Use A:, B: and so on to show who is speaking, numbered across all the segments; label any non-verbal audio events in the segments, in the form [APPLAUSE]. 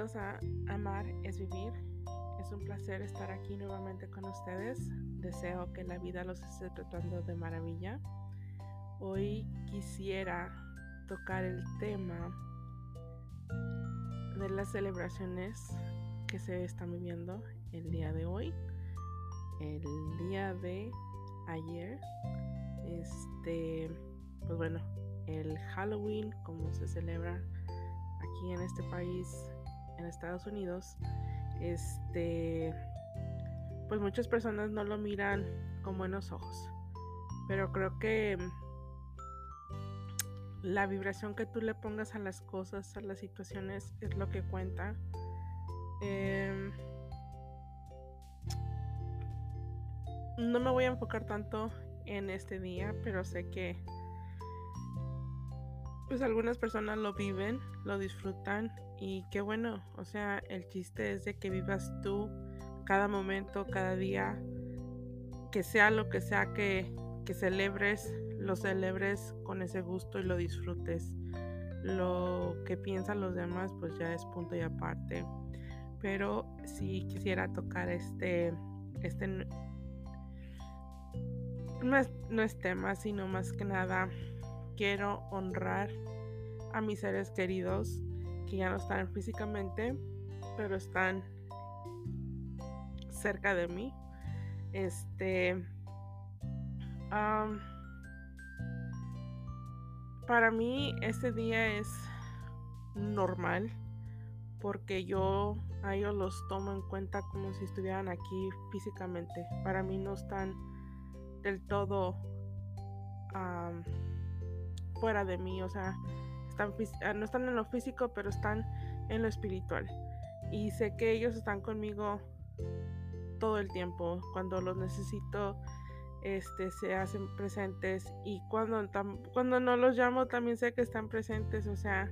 A: Bienvenidos a Amar es Vivir. Es un placer estar aquí nuevamente con ustedes. Deseo que la vida los esté tratando de maravilla. Hoy quisiera tocar el tema de las celebraciones que se están viviendo el día de hoy, el día de ayer. Este, pues bueno, el Halloween, como se celebra aquí en este país, en Estados Unidos, este, pues muchas personas no lo miran con buenos ojos. Pero creo que la vibración que tú le pongas a las cosas, a las situaciones, es lo que cuenta. Em, no me voy a enfocar tanto en este día, pero sé que pues algunas personas lo viven, lo disfrutan y qué bueno, o sea, el chiste es de que vivas tú cada momento, cada día, que sea lo que sea que, que celebres, lo celebres con ese gusto y lo disfrutes. Lo que piensan los demás pues ya es punto y aparte. Pero si quisiera tocar este, este no es, no es tema, sino más que nada quiero honrar a mis seres queridos que ya no están físicamente, pero están cerca de mí. Este. para mí, este día es normal porque yo a ellos los tomo en cuenta como si estuvieran aquí físicamente. Para mí no están del todo fuera de mí, o sea, ah, no están en lo físico, pero están en lo espiritual. Y sé que ellos están conmigo todo el tiempo. Cuando los necesito, este, se hacen presentes. Y cuando, cuando no los llamo, también sé que están presentes. O sea,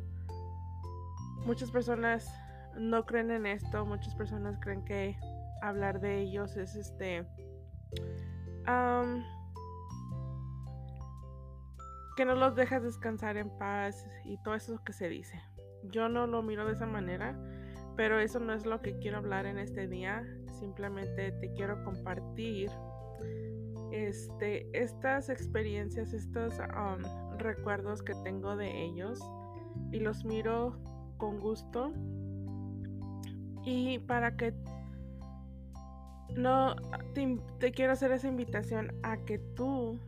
A: muchas personas no creen en esto. Muchas personas creen que hablar de ellos es este que no los dejas descansar en paz y todo eso que se dice. Yo no lo miro de esa manera, pero eso no es lo que quiero hablar en este día. Simplemente te quiero compartir este, estas experiencias, estos um, recuerdos que tengo de ellos y los miro con gusto. Y para que no te, te quiero hacer esa invitación a que tú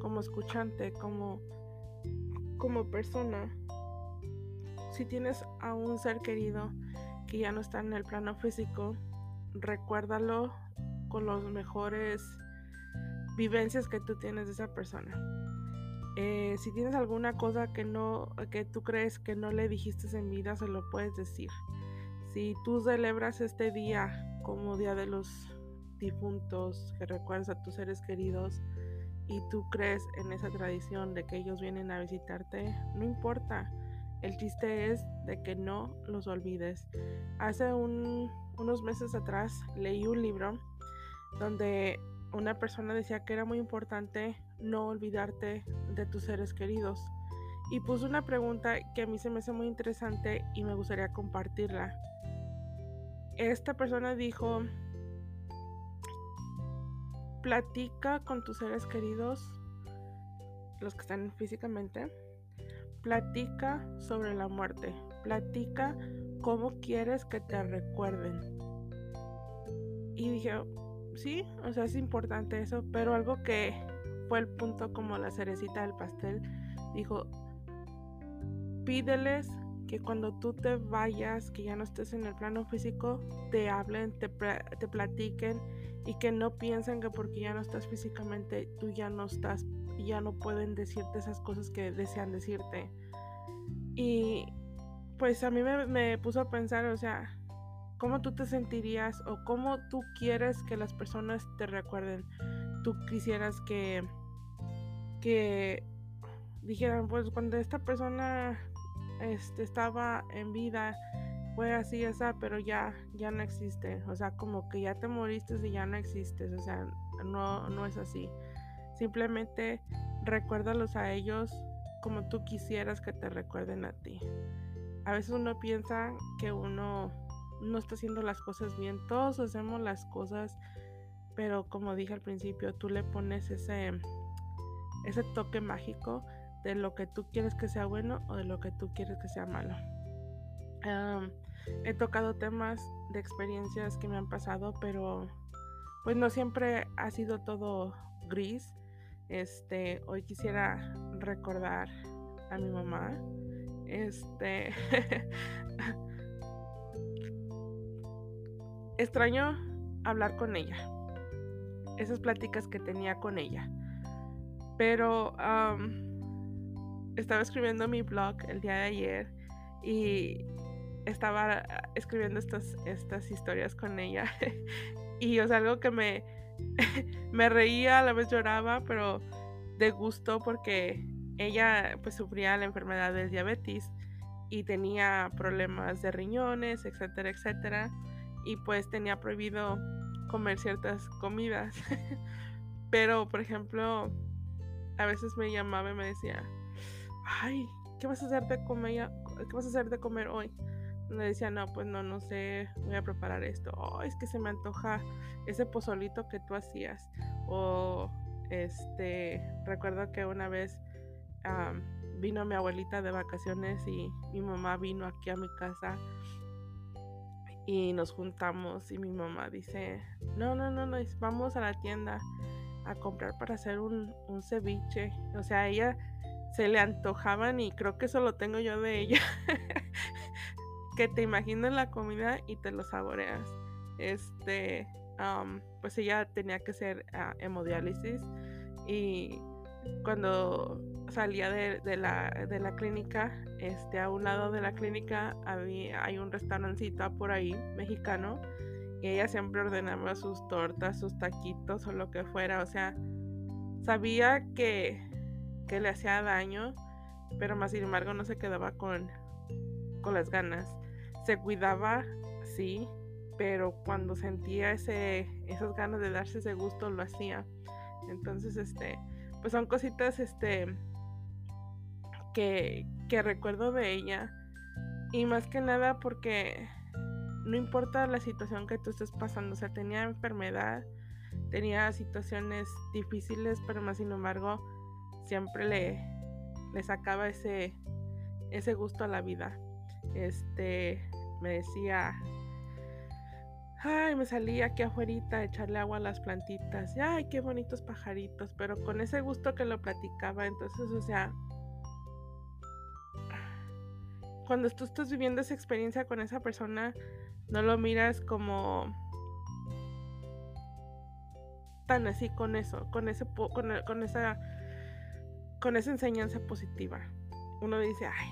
A: como escuchante, como, como persona, si tienes a un ser querido que ya no está en el plano físico, recuérdalo con los mejores vivencias que tú tienes de esa persona. Eh, si tienes alguna cosa que no, que tú crees que no le dijiste en vida, se lo puedes decir. Si tú celebras este día como Día de los Difuntos, que recuerdas a tus seres queridos, y tú crees en esa tradición de que ellos vienen a visitarte, no importa. El chiste es de que no los olvides. Hace unos meses atrás leí un libro donde una persona decía que era muy importante no olvidarte de tus seres queridos. Y puso una pregunta que a mí se me hace muy interesante y me gustaría compartirla. Esta persona dijo platica con tus seres queridos, los que están físicamente, platica sobre la muerte, platica cómo quieres que te recuerden. Y dije, sí, o sea, es importante eso, pero algo que fue el punto como la cerecita del pastel, dijo, pídeles que cuando tú te vayas, que ya no estés en el plano físico, te hablen, te, te platiquen y que no piensen que porque ya no estás físicamente, tú ya no estás, ya no pueden decirte esas cosas que desean decirte. Y pues a mí me, puso a pensar, o sea, cómo tú te sentirías o cómo tú quieres que las personas te recuerden. Tú quisieras que, que dijeran, pues cuando esta persona este, estaba en vida, fue así, esa, pero ya, ya no existe. O sea, como que ya te moriste y ya no existes. O sea, no, no es así. Simplemente recuérdalos a ellos como tú quisieras que te recuerden a ti. a veces uno piensa que uno no está haciendo las cosas bien. Todos hacemos las cosas, pero como dije al principio, tú le pones ese, ese toque mágico de lo que tú quieres que sea bueno o de lo que tú quieres que sea malo. He tocado temas de experiencias que me han pasado, pero pues no siempre ha sido todo gris. Este, hoy quisiera recordar a mi mamá. Este [LAUGHS] extraño hablar con ella. Esas pláticas que tenía con ella. Pero estaba escribiendo mi blog el día de ayer y estaba escribiendo estas, estas historias con ella. [LAUGHS] y es algo que me, [LAUGHS] me reía, a la vez lloraba, pero de gusto porque ella pues sufría la enfermedad del diabetes y tenía problemas de riñones, etcétera, etcétera. Y pues tenía prohibido comer ciertas comidas. [LAUGHS] Pero, por ejemplo, a veces me llamaba y me decía, ay, ¿qué vas a hacer de comer, ¿qué vas a hacer de comer hoy? Me decía, no, pues no, no sé, voy a preparar esto. Oh, es que se me antoja ese pozolito que tú hacías. O, este, recuerdo que una vez vino mi abuelita de vacaciones y mi mamá vino aquí a mi casa y nos juntamos y mi mamá dice, no, no, no, no, vamos a la tienda a comprar para hacer un, un ceviche. O sea, a ella se le antojaban y creo que eso lo tengo yo de ella. [LAUGHS] que te imaginas la comida y te lo saboreas. Este, pues ella tenía que hacer uh, hemodiálisis y cuando salía de, la, de, la, clínica, este, a un lado de la clínica había, hay un restaurancito por ahí mexicano y ella siempre ordenaba sus tortas, sus taquitos o lo que fuera, o sea, sabía que, que le hacía daño, pero más sin embargo no se quedaba con, con las ganas. Se cuidaba, sí, pero cuando sentía ese, esas ganas de darse ese gusto lo hacía. Entonces, este, pues son cositas este que, que recuerdo de ella y más que nada porque no importa la situación que tú estés pasando, o sea, tenía enfermedad, tenía situaciones difíciles, pero más sin embargo siempre le, le sacaba ese, ese gusto a la vida. Este me decía, ay, me salí aquí afuera a echarle agua a las plantitas, ay, qué bonitos pajaritos, pero con ese gusto que lo platicaba, entonces, o sea, cuando tú estás viviendo esa experiencia con esa persona, no lo miras como tan así con eso, con ese con, con esa con esa enseñanza positiva. Uno dice, ay,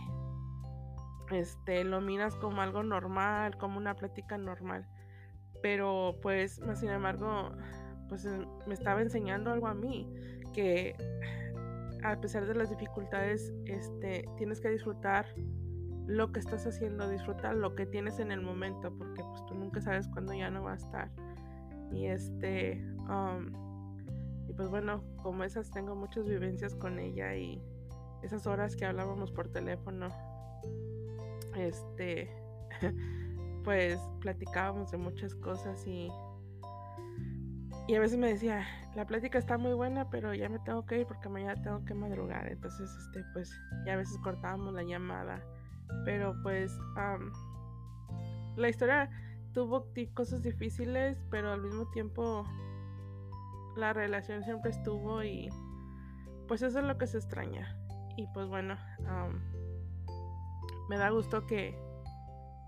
A: este, lo miras como algo normal, como una plática normal pero pues sin embargo pues me estaba enseñando algo a mí que a pesar de las dificultades este tienes que disfrutar lo que estás haciendo disfrutar lo que tienes en el momento porque pues tú nunca sabes cuándo ya no va a estar. Y este um, y pues bueno como esas tengo muchas vivencias con ella y esas horas que hablábamos por teléfono este [LAUGHS] pues platicábamos de muchas cosas y, y a veces me decía, la plática está muy buena, pero ya me tengo que ir porque mañana tengo que madrugar. Entonces, este, pues ya a veces cortábamos la llamada. Pero pues la historia tuvo cosas difíciles, pero al mismo tiempo la relación siempre estuvo y pues eso es lo que se extraña. Y pues bueno, me da gusto que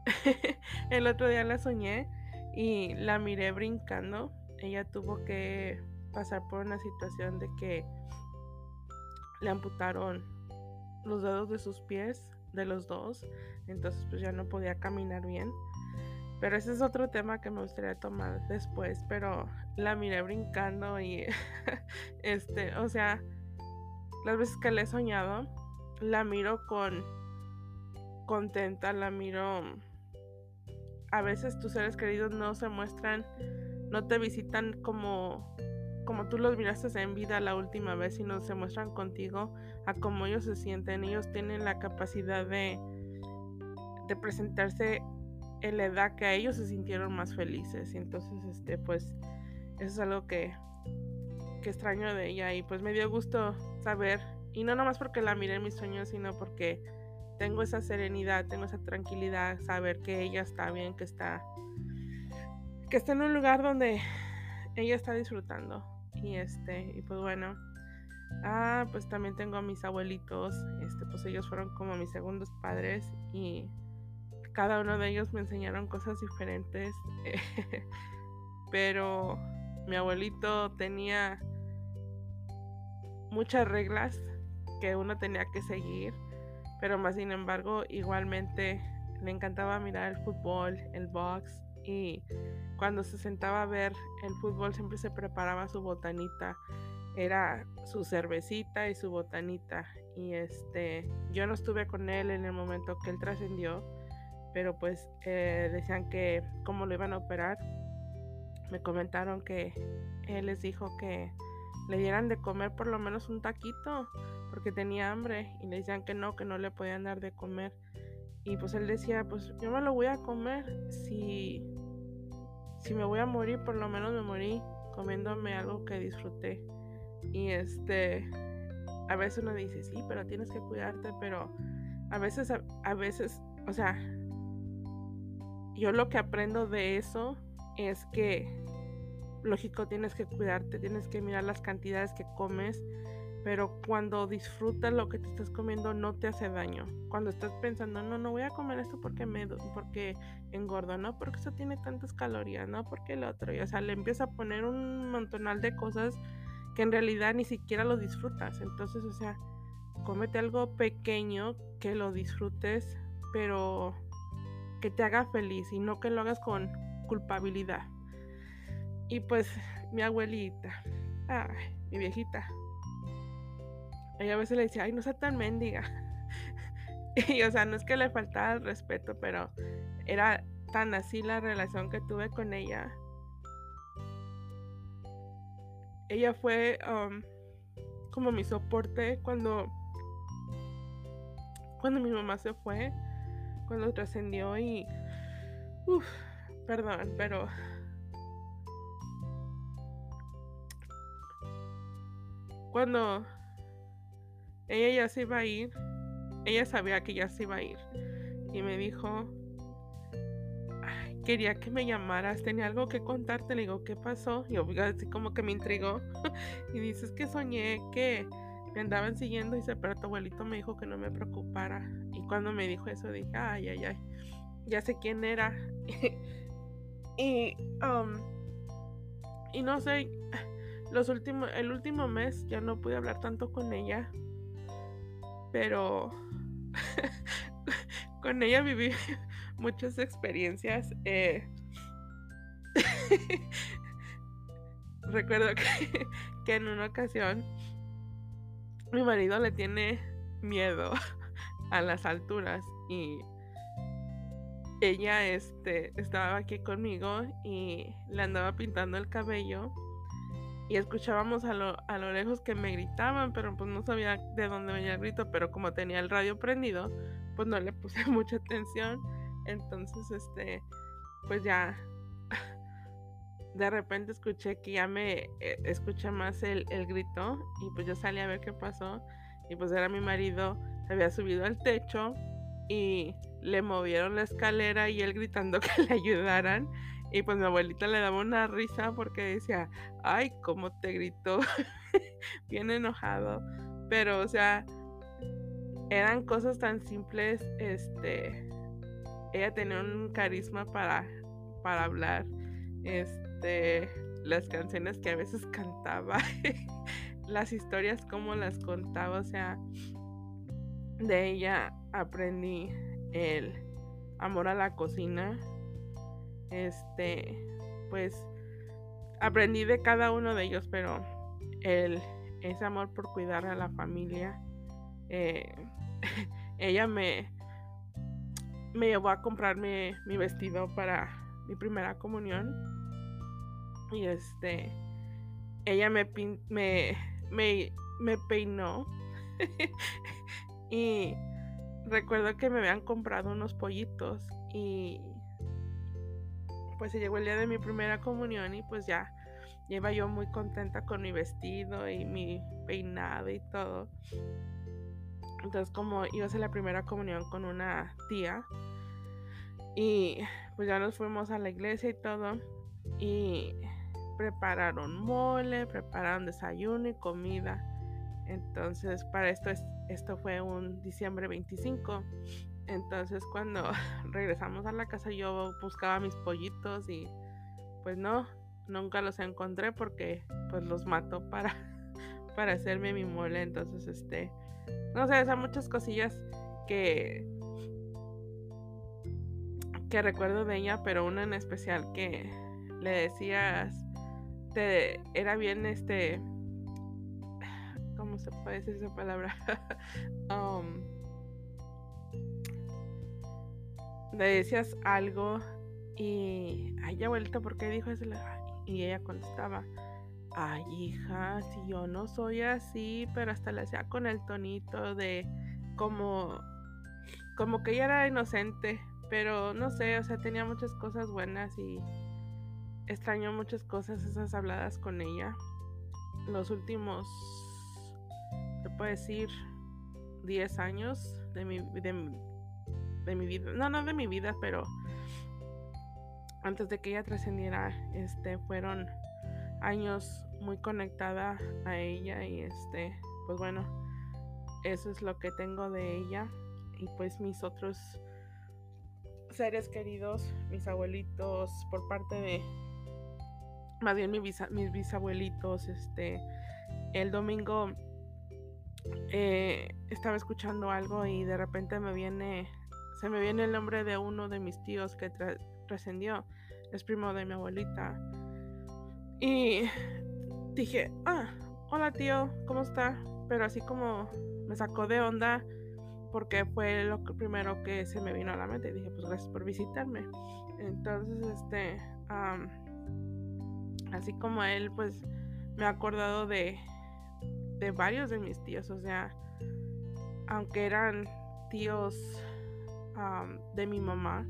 A: [LAUGHS] el otro día la soñé y la miré brincando. Ella tuvo que pasar por una situación de que le amputaron los dedos de sus pies, de los dos, entonces pues ya no podía caminar bien. Pero ese es otro tema que me gustaría tomar después, pero la miré brincando y [LAUGHS] este, o sea, las veces que le he soñado, la miro con contenta, la miro a veces tus seres queridos no se muestran, no te visitan como, como tú los miraste en vida la última vez, sino se muestran contigo a cómo ellos se sienten. Ellos tienen la capacidad de, de presentarse en la edad que a ellos se sintieron más felices. Y entonces, este, pues, eso es algo que, que extraño de ella. Y pues me dio gusto saber, y no nomás porque la miré en mis sueños, sino porque tengo esa serenidad, tengo esa tranquilidad, saber que ella está bien, que está, que está en un lugar donde ella está disfrutando. Y este, y pues bueno. Ah, pues también tengo a mis abuelitos, este, pues ellos fueron como mis segundos padres y cada uno de ellos me enseñaron cosas diferentes, [LAUGHS] pero mi abuelito tenía muchas reglas que uno tenía que seguir, pero más sin embargo igualmente le encantaba mirar el fútbol, el box y cuando se sentaba a ver el fútbol siempre se preparaba su botanita era su cervecita y su botanita. Y este, yo no estuve con él en el momento que él trascendió, pero pues eh, decían que cómo lo iban a operar. Me comentaron que él les dijo que le dieran de comer por lo menos un taquito porque tenía hambre y le decían que no, que no le podían dar de comer. Y pues él decía, pues yo me lo voy a comer. Si, si me voy a morir, por lo menos me morí comiéndome algo que disfruté. Y este, a veces uno dice, sí, pero tienes que cuidarte, pero a veces, a, veces, o sea, yo lo que aprendo de eso es que, lógico, tienes que cuidarte, tienes que mirar las cantidades que comes, pero cuando disfrutas lo que te estás comiendo no te hace daño. Cuando estás pensando, no, no voy a comer esto porque me porque engordo, no porque eso tiene tantas calorías, no porque el otro, y, o sea, le empieza a poner un montonal de cosas que en realidad ni siquiera lo disfrutas. Entonces, o sea, cómete algo pequeño que lo disfrutes, pero que te haga feliz y no que lo hagas con culpabilidad. Y pues mi abuelita, ay, mi viejita, ella a veces le decía, ay, no sea tan mendiga. [LAUGHS] y o sea, no es que le faltara el respeto, pero era tan así la relación que tuve con ella ella fue como mi soporte cuando cuando mi mamá se fue, cuando trascendió y uff, perdón, pero cuando ella ya se iba a ir, ella sabía que ya se iba a ir y me dijo, quería que me llamaras, tenía algo que contarte, le digo, ¿qué pasó? Y así como que me intrigó. [LAUGHS] y dices que soñé que me andaban siguiendo y dice, pero tu abuelito me dijo que no me preocupara. Y cuando me dijo eso dije, ay, ay, ay, ya sé quién era. [LAUGHS] y, um, y no sé, los últimos, el último mes ya no pude hablar tanto con ella. Pero [LAUGHS] con ella viví [LAUGHS] muchas experiencias. Eh, [LAUGHS] recuerdo que, que, en una ocasión mi marido le tiene miedo a las alturas y ella este, estaba aquí conmigo y le andaba pintando el cabello y escuchábamos a lo, a lo lejos que me gritaban, pero pues no sabía de dónde venía el grito, pero como tenía el radio prendido, pues no le puse [LAUGHS] mucha atención. Entonces, este, pues ya [LAUGHS] de repente escuché que ya me eh, escuché más el, grito y pues yo salí a ver qué pasó y pues era mi marido, se había subido al techo y le movieron la escalera y él gritando [LAUGHS] que le ayudaran y pues mi abuelita le daba una risa porque decía, ay, cómo te gritó, [LAUGHS] bien enojado, pero o sea, eran cosas tan simples, este, ella tenía un carisma para, para hablar. Este, las canciones que a veces cantaba, [LAUGHS] las historias como las contaba, o sea, de ella aprendí el amor a la cocina. Este, pues aprendí de cada uno de ellos, pero el ese amor por cuidar a la familia. Eh, [LAUGHS] ella me, me llevó a comprarme mi vestido para mi primera comunión. Y este, ella me, me, me, me peinó. [LAUGHS] y recuerdo que me habían comprado unos pollitos y pues se llegó el día de mi primera comunión y pues ya iba yo muy contenta con mi vestido y mi peinado y todo. Entonces como iba a ser la primera comunión con una tía y pues ya nos fuimos a la iglesia y todo y prepararon mole, prepararon desayuno y comida. Entonces para esto esto fue un diciembre 25. Entonces cuando [LAUGHS] regresamos a la casa yo buscaba mis pollitos y pues no, nunca los encontré porque pues los mató para, [LAUGHS] para hacerme mi mole. Entonces este, no sé, son muchas cosillas que que recuerdo de ella, pero una en especial que le decías, te, era bien este, [SIGHS] ¿cómo se puede decir esa palabra? [LAUGHS] um, le decías algo y, ay, abuelita, ¿por qué dijo eso? Y ella contestaba, ay, hija, si yo no soy así, pero hasta le hacía con el tonito de como, como que ella era inocente, pero no sé, o sea, tenía muchas cosas buenas y extraño muchas cosas esas habladas con ella. Los últimos, se puede decir, 10 años de mi, de, de mi vida, no, no de mi vida, pero antes de que ella trascendiera, este, fueron años muy conectada a ella y este, pues bueno, eso es lo que tengo de ella y pues mis otros seres queridos, mis abuelitos por parte de, más bien mis bisabuelitos, este, el domingo eh, estaba escuchando algo y de repente me viene se me viene el nombre de uno de mis tíos que trascendió, es primo de mi abuelita. Y dije, ah, hola tío, ¿cómo está? Pero así como me sacó de onda porque fue lo primero que se me vino a la mente. Dije, pues gracias por visitarme. Entonces, este, así como él, pues me ha acordado de, de varios de mis tíos. O sea, aunque eran tíos de mi mamá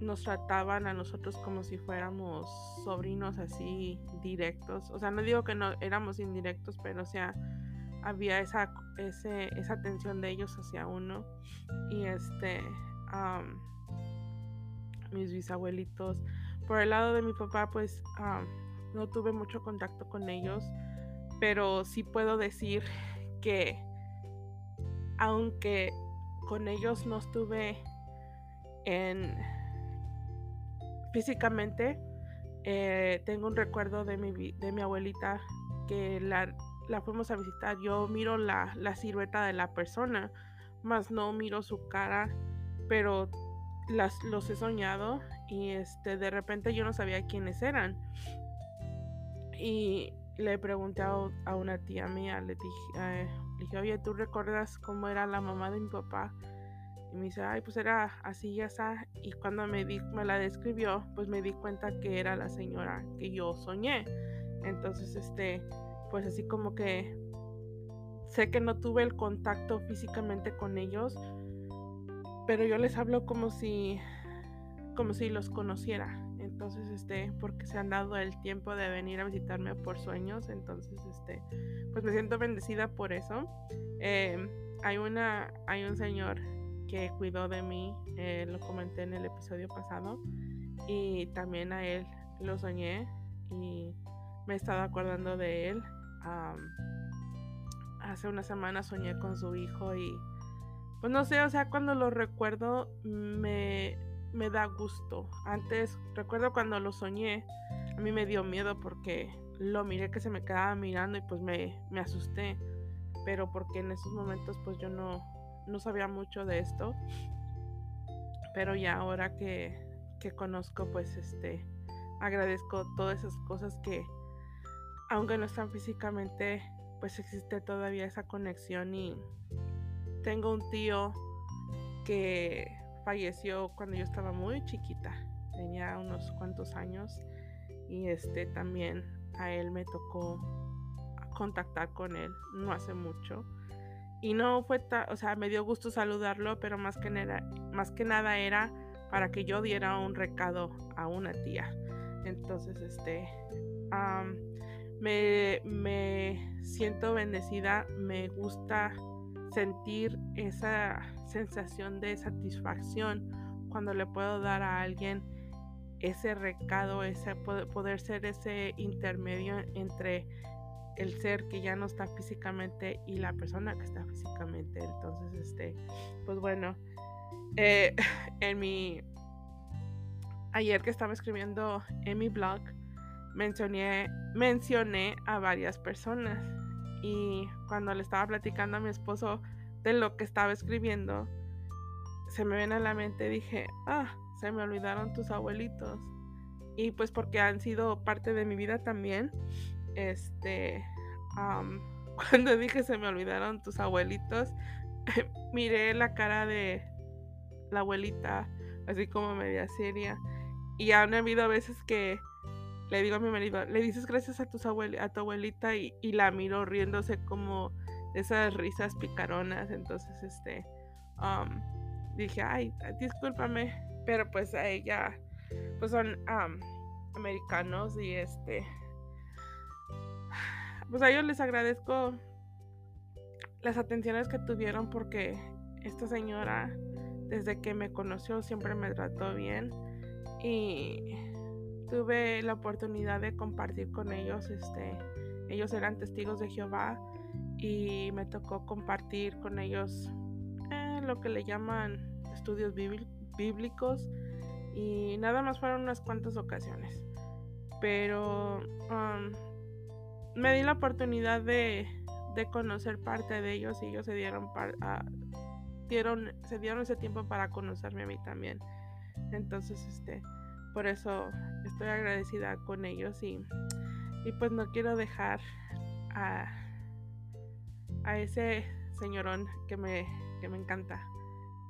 A: nos trataban a nosotros como si fuéramos sobrinos así directos. O sea, no digo que no éramos indirectos, pero o sea, había esa, ese, esa atención de ellos hacia uno. Y este, mis bisabuelitos. Por el lado de mi papá, pues no tuve mucho contacto con ellos, pero sí puedo decir que aunque con ellos no estuve en físicamente. Eh, tengo un recuerdo de mi, de mi abuelita que la, la fuimos a visitar. Yo miro la, la silueta de la persona, más no miro su cara, pero las, los he soñado y este, de repente yo no sabía quiénes eran. Y le pregunté a, una tía mía, le dije, eh, dije, oye, ¿tú recuerdas cómo era la mamá de mi papá? Y me dice, ay, pues era así y así. Y cuando me, di, me la describió, pues me di cuenta que era la señora que yo soñé. Entonces, este, pues así como que sé que no tuve el contacto físicamente con ellos, pero yo les hablo como si, como si los conociera. Entonces, este, porque se han dado el tiempo de venir a visitarme por sueños. Entonces, este, pues me siento bendecida por eso. Em, hay una, hay un señor que cuidó de mí, eh, lo comenté en el episodio pasado, y también a él lo soñé y me he estado acordando de él. hace una semana soñé con su hijo y pues no sé, o sea, cuando lo recuerdo me, me da gusto. Antes, recuerdo cuando lo soñé, a mí me dio miedo porque lo miré que se me quedaba mirando y pues me, me asusté. Pero porque en esos momentos pues yo no, no sabía mucho de esto. Pero ya ahora que, que conozco pues este agradezco todas esas cosas que aunque no están físicamente pues existe todavía esa conexión y tengo un tío que falleció cuando yo estaba muy chiquita, tenía unos cuantos años y este también a él me tocó contactar con él no hace mucho y no fue, o sea, me dio gusto saludarlo, pero más que, nada, más que nada era para que yo diera un recado a una tía. Entonces, este, me, me siento bendecida, me gusta sentir esa sensación de satisfacción cuando le puedo dar a alguien ese recado, ese poder ser ese intermedio entre el ser que ya no está físicamente y la persona que está físicamente. Entonces, este, pues bueno, eh, [LAUGHS] en mi ayer que estaba escribiendo en mi blog, mencioné, mencioné a varias personas. Y cuando le estaba platicando a mi esposo de lo que estaba escribiendo, se me ven a la mente, dije, ah, se me olvidaron tus abuelitos. Y pues porque han sido parte de mi vida también. Este, [LAUGHS] cuando dije se me olvidaron tus abuelitos, [LAUGHS] miré la cara de la abuelita, así como media seria. Y han habido veces que le digo a mi marido, le dices gracias a, tus a tu abuelita y, la miro riéndose como esas risas picaronas. Entonces, este, dije, ay, discúlpame, pero pues a ella, pues son americanos y este, pues a ellos les agradezco las atenciones que tuvieron porque esta señora desde que me conoció siempre me trató bien y tuve la oportunidad de compartir con ellos este ellos eran testigos de Jehová y me tocó compartir con ellos eh, lo que le llaman estudios bíblicos y nada más fueron unas cuantas ocasiones. Pero um, me di la oportunidad de, conocer parte de ellos y ellos se dieron, dieron se dieron ese tiempo para conocerme a mí también. Entonces este por eso estoy agradecida con ellos y, y pues no quiero dejar a, a ese señorón que me, que me encanta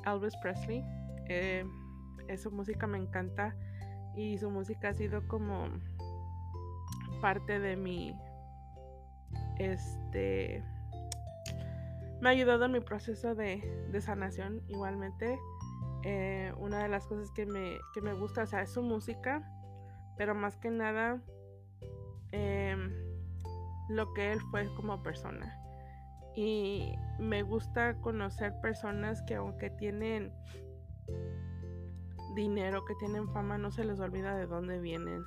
A: Elvis Presley. Eh, su música me encanta y su música ha sido como parte de mi este me ha ayudado en mi proceso de, sanación igualmente eh, una de las cosas que me, me gusta o sea, es su música pero más que nada em, lo que él fue como persona y me gusta conocer personas que aunque tienen dinero, que tienen fama, no se les olvida de dónde vienen.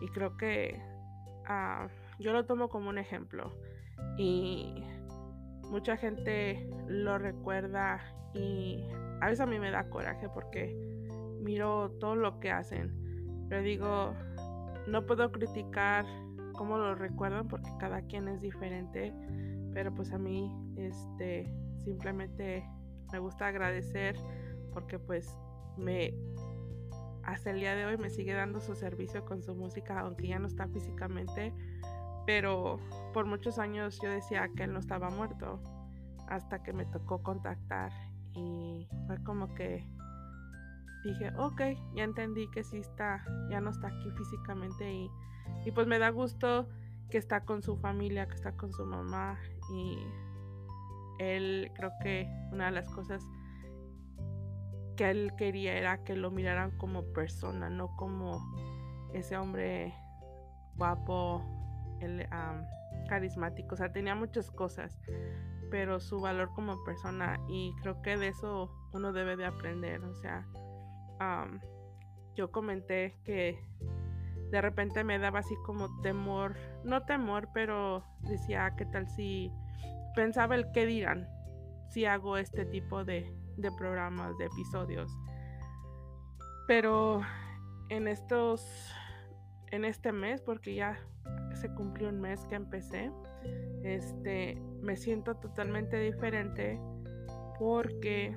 A: Y creo que ah, yo lo tomo como un ejemplo. Y mucha gente lo recuerda y a veces a mí me da coraje porque miro todo lo que hacen. Pero digo, no puedo criticar cómo lo recuerdan porque cada quien es diferente. Pero pues a mí, este, simplemente me gusta agradecer porque pues me hasta el día de hoy me sigue dando su servicio con su música, aunque ya no está físicamente, pero por muchos años yo decía que él no estaba muerto, hasta que me tocó contactar y fue como que dije, ok, ya entendí que sí está, ya no está aquí físicamente y, y pues me da gusto que está con su familia, que está con su mamá y él creo que una de las cosas que él quería era que lo miraran como persona, no como ese hombre guapo, el, carismático. O sea, tenía muchas cosas, pero su valor como persona y creo que de eso uno debe de aprender. O sea, yo comenté que de repente me daba así como temor, no temor, pero decía, ah, ¿qué tal si pensaba el qué dirán si hago este tipo de, de programas, de episodios. Pero en estos, en este mes, porque ya se cumplió un mes que empecé, este, me siento totalmente diferente porque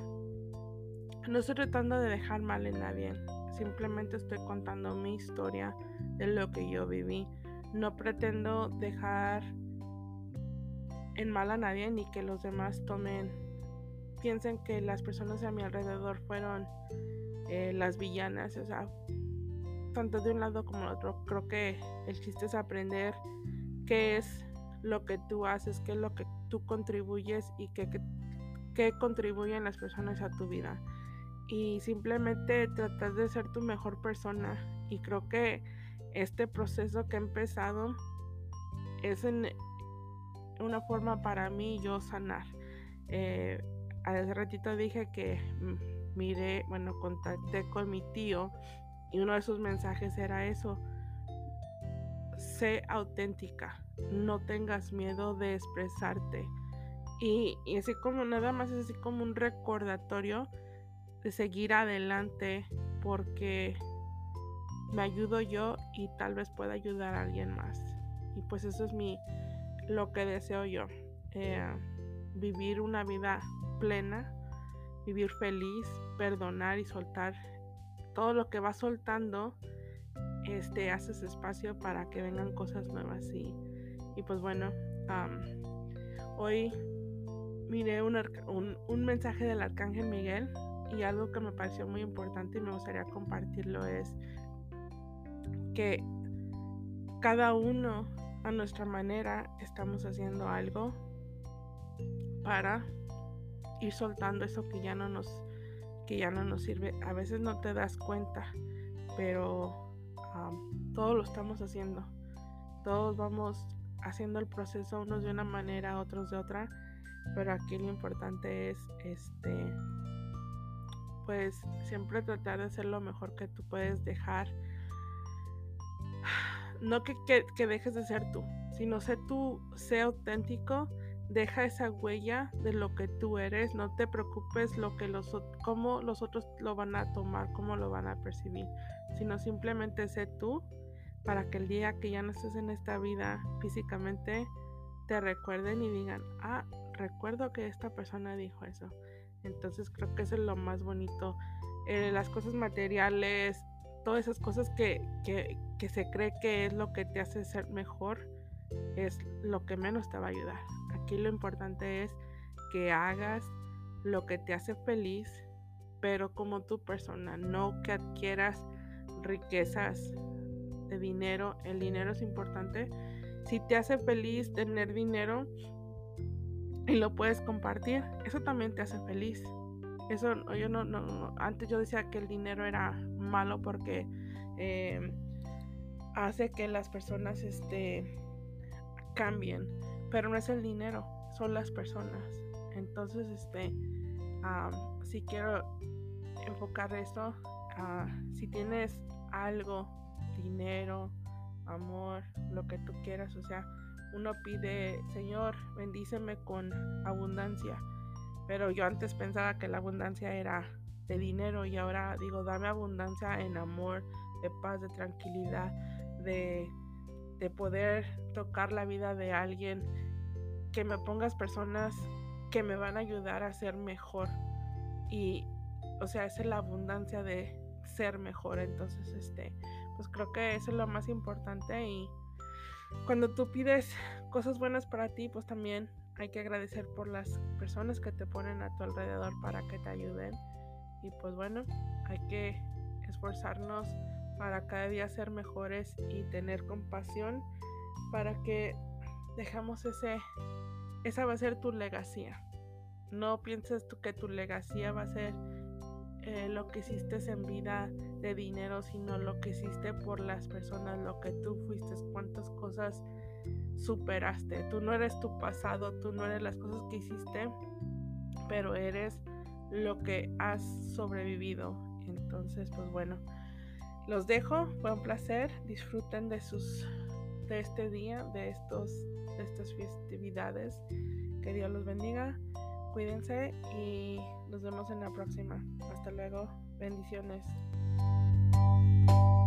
A: no estoy tratando de dejar mal en nadie. Simplemente estoy contando mi historia de lo que yo viví. No pretendo dejar en mal a nadie ni que los demás tomen piensen que las personas a mi alrededor fueron eh, las villanas, o sea, tanto de un lado como del otro. Creo que el chiste es aprender qué es lo que tú haces, qué es lo que tú contribuyes y qué, qué, contribuyen las personas a tu vida. Y simplemente tratar de ser tu mejor persona. Y creo que este proceso que he empezado es en una forma para mí yo sanar. Eh, hace ratito dije que miré, bueno, contacté con mi tío y uno de sus mensajes era eso. Sé auténtica, no tengas miedo de expresarte. Y, así como nada más es así como un recordatorio de seguir adelante porque me ayudo yo y tal vez pueda ayudar a alguien más. Y pues eso es mi lo que deseo yo. Eh, vivir una vida plena, vivir feliz, perdonar y soltar todo lo que va soltando, este, haces espacio para que vengan cosas nuevas y, y pues bueno, hoy miré un, un, mensaje del Arcángel Miguel y algo que me pareció muy importante y me gustaría compartirlo es que cada uno a nuestra manera estamos haciendo algo para ir soltando eso que ya no nos que ya no nos sirve. A veces no te das cuenta, pero todos lo estamos haciendo. Todos vamos haciendo el proceso unos de una manera, otros de otra, pero aquí lo importante es este pues siempre tratar de hacer lo mejor que tú puedes dejar. [SIGHS] No que, dejes de ser tú, sino sé tú, sé auténtico, deja esa huella de lo que tú eres, no te preocupes lo que los cómo los otros lo van a tomar, cómo lo van a percibir, sino simplemente sé tú para que el día que ya no estés en esta vida físicamente te recuerden y digan, ah, recuerdo que esta persona dijo eso. Entonces creo que eso es lo más bonito. Eh, las cosas materiales, todas esas cosas que, se cree que es lo que te hace ser mejor, es lo que menos te va a ayudar. Aquí lo importante es que hagas lo que te hace feliz, pero como tu persona, no que adquieras riquezas dinero. El dinero es importante. Si te hace feliz tener dinero y lo puedes compartir, eso también te hace feliz. Eso yo no, no, antes yo decía que el dinero era malo porque eh, hace que las personas este, cambien, pero no es el dinero, son las personas. Entonces, este, si quiero enfocar esto, si tienes algo, dinero, amor, lo que tú quieras, o sea, uno pide, Señor, bendíceme con abundancia pero yo antes pensaba que la abundancia era de dinero y ahora digo, dame abundancia en amor, de paz, de tranquilidad, de, de poder tocar la vida de alguien, que me pongas personas que me van a ayudar a ser mejor. Y, o sea, es la abundancia de ser mejor. Entonces, este, pues creo que eso es lo más importante y cuando tú pides cosas buenas para ti, pues también hay que agradecer por las personas que te ponen a tu alrededor para que te ayuden. Y pues bueno, hay que esforzarnos para cada día ser mejores y tener compasión para que dejamos ese, esa va a ser tu legacía. No pienses tú que tu legacía va a ser eh, lo que hiciste en vida de dinero, sino lo que hiciste por las personas, lo que tú fuiste, cuántas cosas superaste. Tú no eres tu pasado, tú no eres las cosas que hiciste, pero eres lo que has sobrevivido. Entonces, pues bueno, los dejo. Fue un placer. Disfruten de sus de este día, de estos de estas festividades. Que Dios los bendiga. Cuídense y nos vemos en la próxima. Hasta luego. Bendiciones. you